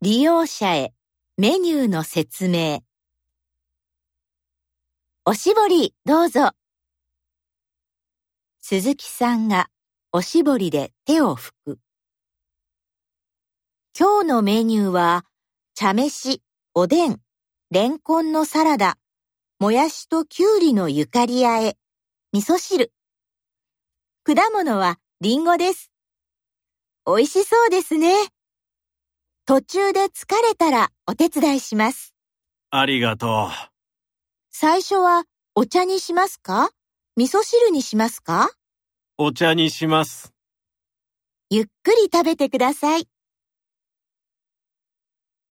利用者へメニューの説明。おしぼりどうぞ。鈴木さんがおしぼりで手を拭く。今日のメニューは、茶飯、おでん、レンコンのサラダ、もやしときゅうりのゆかりあえ、味噌汁。果物はりんごです。美味しそうですね。途中で疲れたらお手伝いします。ありがとう。最初はお茶にしますか？味噌汁にしますか？お茶にします。ゆっくり食べてください。